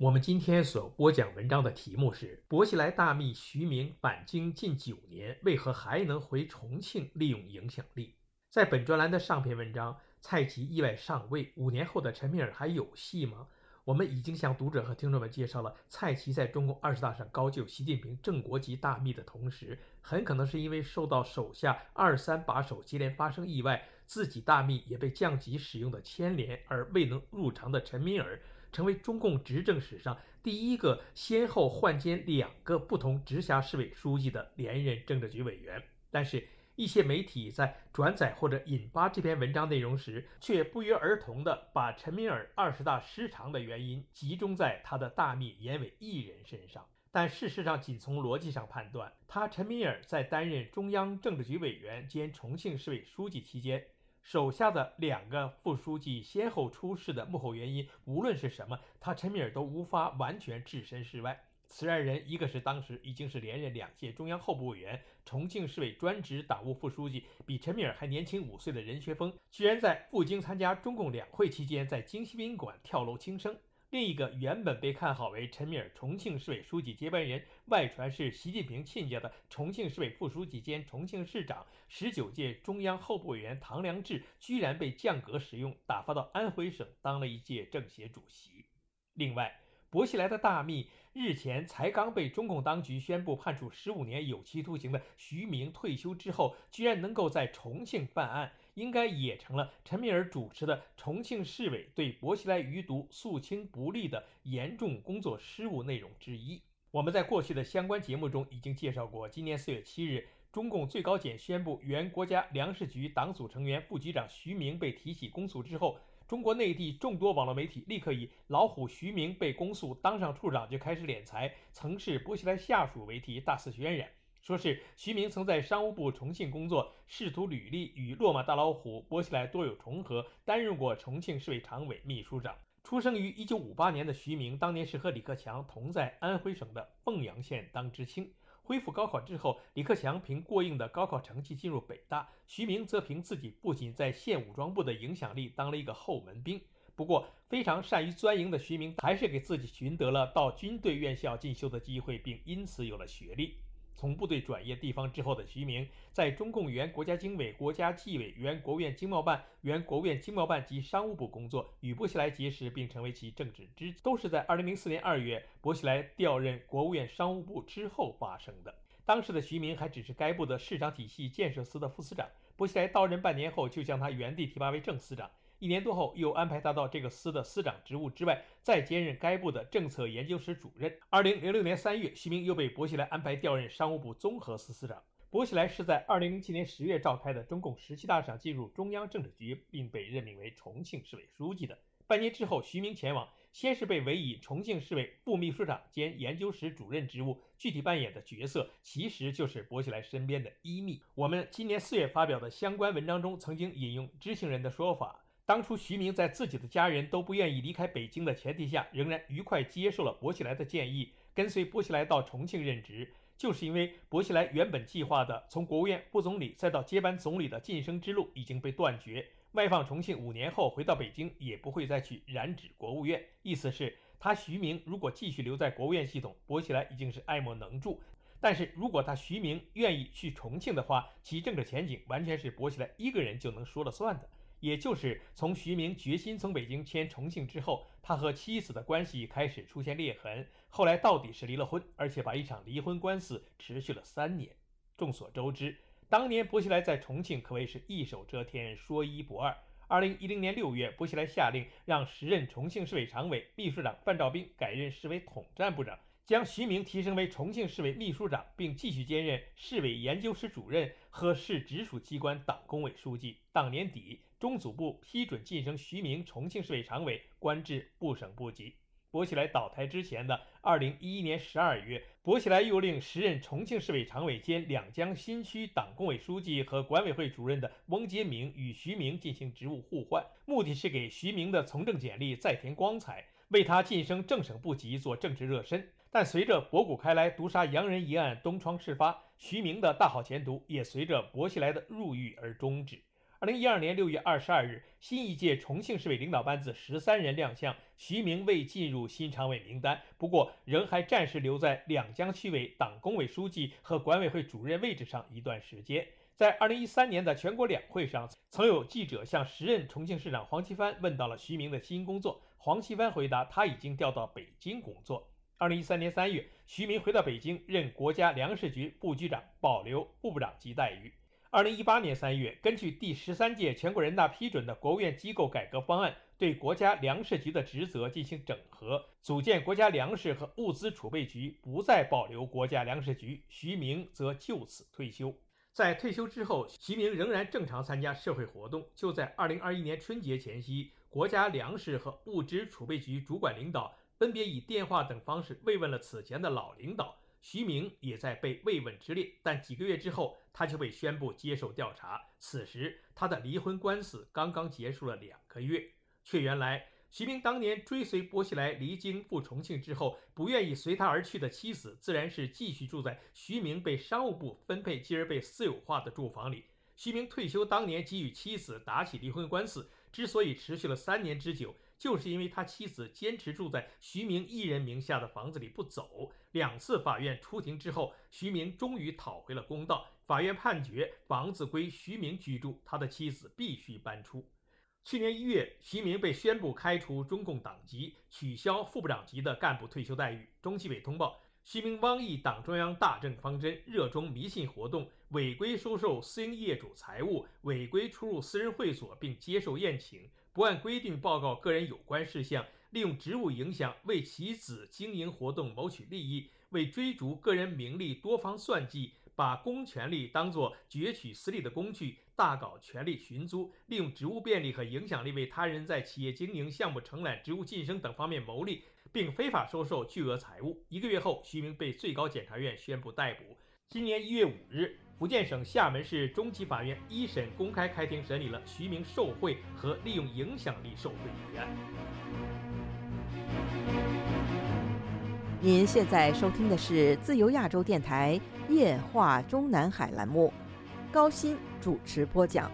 我们今天所播讲文章的题目是：薄熙来大秘徐明返京近九年，为何还能回重庆利用影响力？在本专栏的上篇文章，蔡奇意外上位，五年后的陈敏尔还有戏吗？我们已经向读者和听众们介绍了，蔡奇在中共二十大上高就习近平正国级大秘的同时，很可能是因为受到手下二三把手接连发生意外，自己大秘也被降级使用的牵连，而未能入常的陈敏尔。成为中共执政史上第一个先后换兼两个不同直辖市委书记的连任政治局委员，但是，一些媒体在转载或者引发这篇文章内容时，却不约而同地把陈敏尔二十大失常的原因集中在他的大秘严伟一人身上。但事实上，仅从逻辑上判断，他陈敏尔在担任中央政治局委员兼重庆市委书记期间。手下的两个副书记先后出事的幕后原因，无论是什么，他陈敏尔都无法完全置身事外。此二人，一个是当时已经是连任两届中央候补委员、重庆市委专职党务副书记，比陈敏尔还年轻五岁的任学锋，居然在赴京参加中共两会期间，在京西宾馆跳楼轻生。另一个原本被看好为陈敏尔重庆市委书记接班人，外传是习近平亲家的重庆市委副书记兼重庆市长、十九届中央候补委员唐良智，居然被降格使用，打发到安徽省当了一届政协主席。另外，薄熙来的大秘日前才刚被中共当局宣布判处十五年有期徒刑的徐明退休之后，居然能够在重庆办案。应该也成了陈敏尔主持的重庆市委对薄熙来余毒肃清不力的严重工作失误内容之一。我们在过去的相关节目中已经介绍过，今年四月七日，中共最高检宣布原国家粮食局党组成员、副局长徐明被提起公诉之后，中国内地众多网络媒体立刻以“老虎徐明被公诉，当上处长就开始敛财，曾是薄熙来下属”为题大肆渲染。说是徐明曾在商务部重庆工作，仕途履历与落马大老虎薄熙来多有重合，担任过重庆市委常委、秘书长。出生于1958年的徐明，当年是和李克强同在安徽省的凤阳县当知青。恢复高考之后，李克强凭过硬的高考成绩进入北大，徐明则凭自己不仅在县武装部的影响力当了一个后门兵。不过，非常善于钻营的徐明，还是给自己寻得了到军队院校进修的机会，并因此有了学历。从部队转业地方之后的徐明，在中共原国家经委、国家纪委、原国务院经贸办、原国务院经贸办及商务部工作，与薄熙来结识，并成为其政治知己，都是在2004年2月薄熙来调任国务院商务部之后发生的。当时的徐明还只是该部的市场体系建设司的副司长，薄熙来到任半年后，就将他原地提拔为正司长。一年多后，又安排他到这个司的司长职务之外，再兼任该部的政策研究室主任。二零零六年三月，徐明又被薄熙来安排调任商务部综合司司长。薄熙来是在二零零七年十月召开的中共十七大上进入中央政治局，并被任命为重庆市委书记的。半年之后，徐明前往，先是被委以重庆市委副秘书长兼研究室主任职务，具体扮演的角色其实就是薄熙来身边的一秘。我们今年四月发表的相关文章中，曾经引用知情人的说法。当初徐明在自己的家人都不愿意离开北京的前提下，仍然愉快接受了薄熙来的建议，跟随薄熙来到重庆任职，就是因为薄熙来原本计划的从国务院副总理再到接班总理的晋升之路已经被断绝。外放重庆五年后回到北京，也不会再去染指国务院。意思是，他徐明如果继续留在国务院系统，薄熙来已经是爱莫能助；但是如果他徐明愿意去重庆的话，其政治前景完全是薄熙来一个人就能说了算的。也就是从徐明决心从北京迁重庆之后，他和妻子的关系开始出现裂痕，后来到底是离了婚，而且把一场离婚官司持续了三年。众所周知，当年薄熙来在重庆可谓是一手遮天，说一不二。二零一零年六月，薄熙来下令让时任重庆市委常委、秘书长范兆斌改任市委统战部长。将徐明提升为重庆市委秘书长，并继续兼任市委研究室主任和市直属机关党工委书记。当年底，中组部批准晋升徐明重庆市委常委，官至部省部级。薄熙来倒台之前的二零一一年十二月，薄熙来又令时任重庆市委常委兼两江新区党工委书记和管委会主任的翁杰明与徐明进行职务互换，目的是给徐明的从政简历再添光彩，为他晋升正省部级做政治热身。但随着博古开来毒杀洋人一案东窗事发，徐明的大好前途也随着薄熙来的入狱而终止。二零一二年六月二十二日，新一届重庆市委领导班子十三人亮相，徐明未进入新常委名单，不过仍还暂时留在两江区委党工委书记和管委会主任位置上一段时间。在二零一三年的全国两会上，曾有记者向时任重庆市长黄奇帆问到了徐明的新工作，黄奇帆回答他已经调到北京工作。二零一三年三月，徐明回到北京任国家粮食局副局长，保留部部长级待遇。二零一八年三月，根据第十三届全国人大批准的国务院机构改革方案，对国家粮食局的职责进行整合，组建国家粮食和物资储备局，不再保留国家粮食局。徐明则就此退休。在退休之后，徐明仍然正常参加社会活动。就在二零二一年春节前夕，国家粮食和物资储备局主管领导分别以电话等方式慰问了此前的老领导。徐明也在被慰问之列，但几个月之后，他就被宣布接受调查。此时，他的离婚官司刚刚结束了两个月。却原来，徐明当年追随薄熙来离京赴重庆之后，不愿意随他而去的妻子，自然是继续住在徐明被商务部分配继而被私有化的住房里。徐明退休当年即与妻子打起离婚官司，之所以持续了三年之久。就是因为他妻子坚持住在徐明一人名下的房子里不走，两次法院出庭之后，徐明终于讨回了公道。法院判决房子归徐明居住，他的妻子必须搬出。去年一月，徐明被宣布开除中共党籍，取消副部长级的干部退休待遇。中纪委通报，徐明妄议党中央大政方针，热衷迷信活动，违规收受私营业主财物，违规出入私人会所并接受宴请。不按规定报告个人有关事项，利用职务影响为其子经营活动谋取利益，为追逐个人名利多方算计，把公权力当作攫取私利的工具，大搞权力寻租，利用职务便利和影响力为他人在企业经营、项目承揽、职务晋升等方面牟利，并非法收受巨额财物。一个月后，徐明被最高检察院宣布逮捕。今年一月五日。福建省厦门市中级法院一审公开开庭审理了徐明受贿和利用影响力受贿一案。您现在收听的是自由亚洲电台夜话中南海栏目，高鑫主持播讲。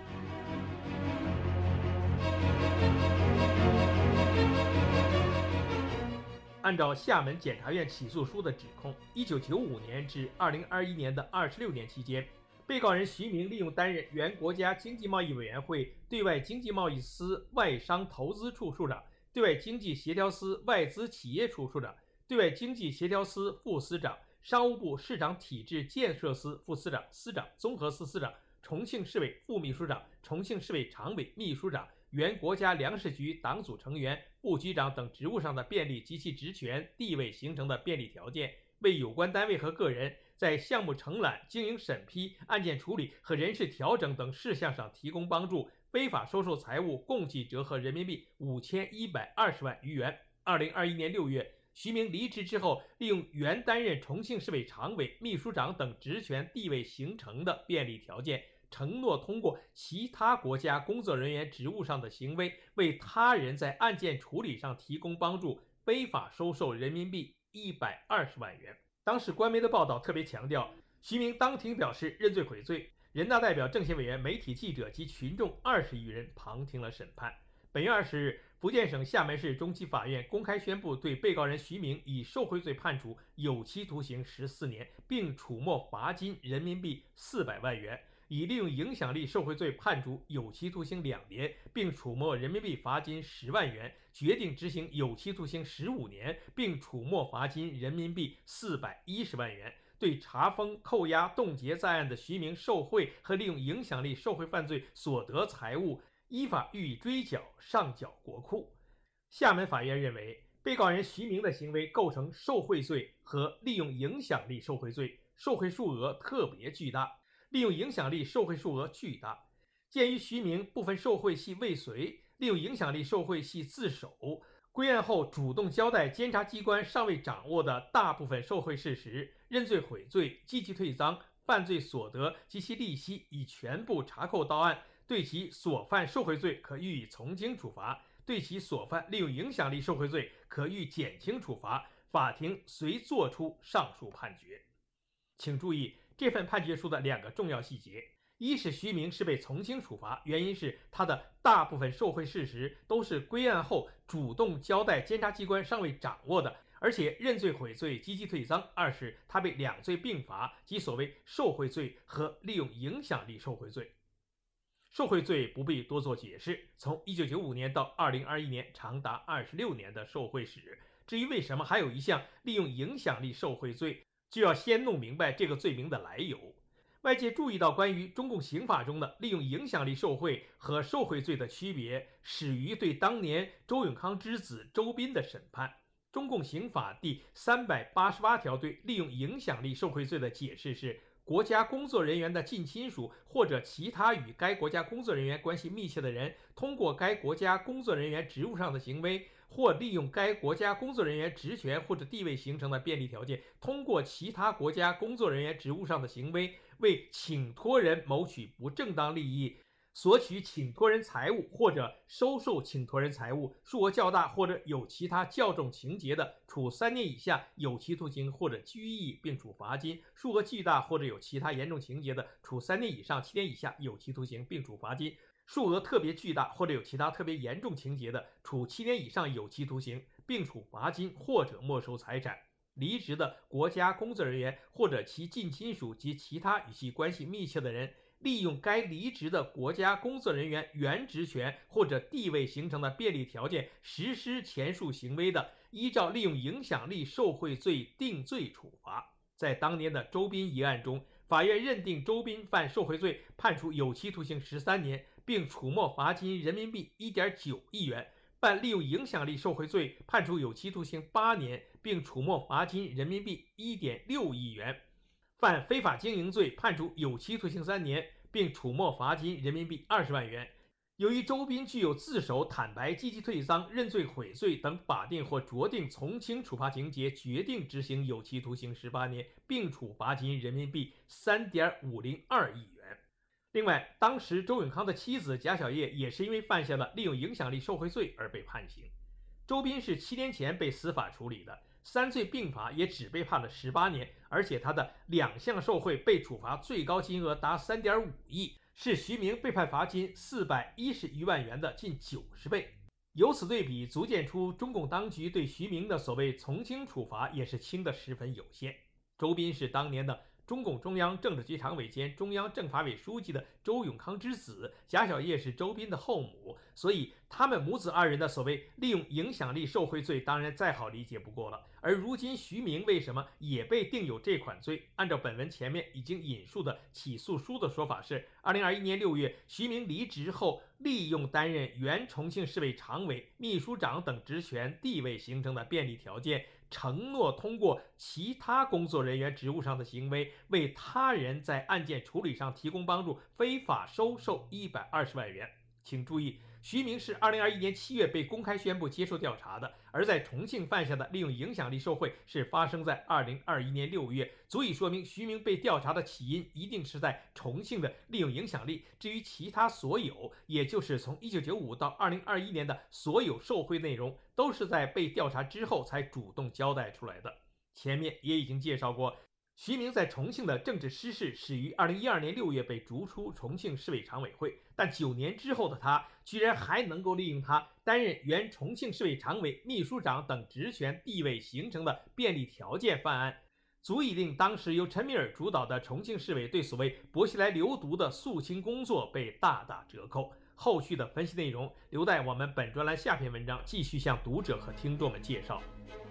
按照厦门检察院起诉书的指控，一九九五年至二零二一年的二十六年期间。被告人徐明利用担任原国家经济贸易委员会对外经济贸易司外商投资处处长、对外经济协调司外资企业处处长、对外经济协调司副司长、商务部市场体制建设司副司长、司长、综合司司长、重庆市委副秘书长、重庆市委常委秘书长、原国家粮食局党组成员、副局长等职务上的便利及其职权地位形成的便利条件，为有关单位和个人。在项目承揽、经营审批、案件处理和人事调整等事项上提供帮助，非法收受财物共计折合人民币五千一百二十万余元。二零二一年六月，徐明离职之后，利用原担任重庆市委常委、秘书长等职权地位形成的便利条件，承诺通过其他国家工作人员职务上的行为，为他人在案件处理上提供帮助，非法收受人民币一百二十万元。当时官媒的报道特别强调，徐明当庭表示认罪悔罪。人大代表、政协委员、媒体记者及群众二十余人旁听了审判。本月二十日，福建省厦门市中级法院公开宣布，对被告人徐明以受贿罪判处有期徒刑十四年，并处没罚金人民币四百万元。以利用影响力受贿罪判处有期徒刑两年，并处没人民币罚金十万元；决定执行有期徒刑十五年，并处没罚金人民币四百一十万元。对查封、扣押、冻结在案的徐明受贿和利用影响力受贿犯罪所得财物，依法予以追缴，上缴国库。厦门法院认为，被告人徐明的行为构成受贿罪和利用影响力受贿罪，受贿数额特别巨大。利用影响力受贿数额巨大，鉴于徐明部分受贿系未遂，利用影响力受贿系自首，归案后主动交代监察机关尚未掌握的大部分受贿事实，认罪悔罪，积极退赃，犯罪所得及其利息已全部查扣到案，对其所犯受贿罪可予以从轻处罚，对其所犯利用影响力受贿罪可予减轻处罚。法庭遂作出上述判决。请注意这份判决书的两个重要细节。一是徐明是被从轻处罚，原因是他的大部分受贿事实都是归案后主动交代监察机关尚未掌握的，而且认罪悔罪，积极退赃。二是他被两罪并罚，即所谓受贿罪和利用影响力受贿罪。受贿罪不必多做解释，从1995年到2021年，长达26年的受贿史。至于为什么还有一项利用影响力受贿罪，就要先弄明白这个罪名的来由。外界注意到，关于中共刑法中的利用影响力受贿和受贿罪的区别，始于对当年周永康之子周斌的审判。中共刑法第三百八十八条对利用影响力受贿罪的解释是：国家工作人员的近亲属或者其他与该国家工作人员关系密切的人，通过该国家工作人员职务上的行为。或利用该国家工作人员职权或者地位形成的便利条件，通过其他国家工作人员职务上的行为，为请托人谋取不正当利益，索取请托人财物或者收受请托人财物，数额较大或者有其他较重情节的，处三年以下有期徒刑或者拘役，并处罚金；数额巨大或者有其他严重情节的，处三年以上七年以下有期徒刑，并处罚金。数额特别巨大或者有其他特别严重情节的，处七年以上有期徒刑，并处罚金或者没收财产。离职的国家工作人员或者其近亲属及其他与其关系密切的人，利用该离职的国家工作人员原职权或者地位形成的便利条件实施前述行为的，依照利用影响力受贿罪定罪处罚。在当年的周斌一案中，法院认定周斌犯受贿罪，判处有期徒刑十三年。并处没罚金人民币一点九亿元，犯利用影响力受贿罪，判处有期徒刑八年，并处没罚金人民币一点六亿元；犯非法经营罪，判处有期徒刑三年，并处没罚金人民币二十万元。由于周斌具有自首、坦白、积极退赃、认罪悔罪等法定或酌定从轻处罚情节，决定执行有期徒刑十八年，并处罚金人民币三点五零二亿元。另外，当时周永康的妻子贾小叶也是因为犯下了利用影响力受贿罪而被判刑。周斌是七年前被司法处理的，三罪并罚也只被判了十八年，而且他的两项受贿被处罚最高金额达三点五亿，是徐明被判罚金四百一十余万元的近九十倍。由此对比，足见出中共当局对徐明的所谓从轻处罚也是轻的十分有限。周斌是当年的。中共中央政治局常委兼中央政法委书记的周永康之子贾小叶是周斌的后母，所以他们母子二人的所谓利用影响力受贿罪，当然再好理解不过了。而如今徐明为什么也被定有这款罪？按照本文前面已经引述的起诉书的说法是：二零二一年六月，徐明离职后，利用担任原重庆市委常委、秘书长等职权地位形成的便利条件。承诺通过其他工作人员职务上的行为，为他人在案件处理上提供帮助，非法收受一百二十万元。请注意。徐明是二零二一年七月被公开宣布接受调查的，而在重庆犯下的利用影响力受贿是发生在二零二一年六月，足以说明徐明被调查的起因一定是在重庆的利用影响力。至于其他所有，也就是从一九九五到二零二一年的所有受贿内容，都是在被调查之后才主动交代出来的。前面也已经介绍过。徐明在重庆的政治失势始于二零一二年六月被逐出重庆市委常委会，但九年之后的他居然还能够利用他担任原重庆市委常委、秘书长等职权地位形成的便利条件犯案，足以令当时由陈敏尔主导的重庆市委对所谓薄熙来流毒的肃清工作被大打折扣。后续的分析内容留待我们本专栏下篇文章继续向读者和听众们介绍。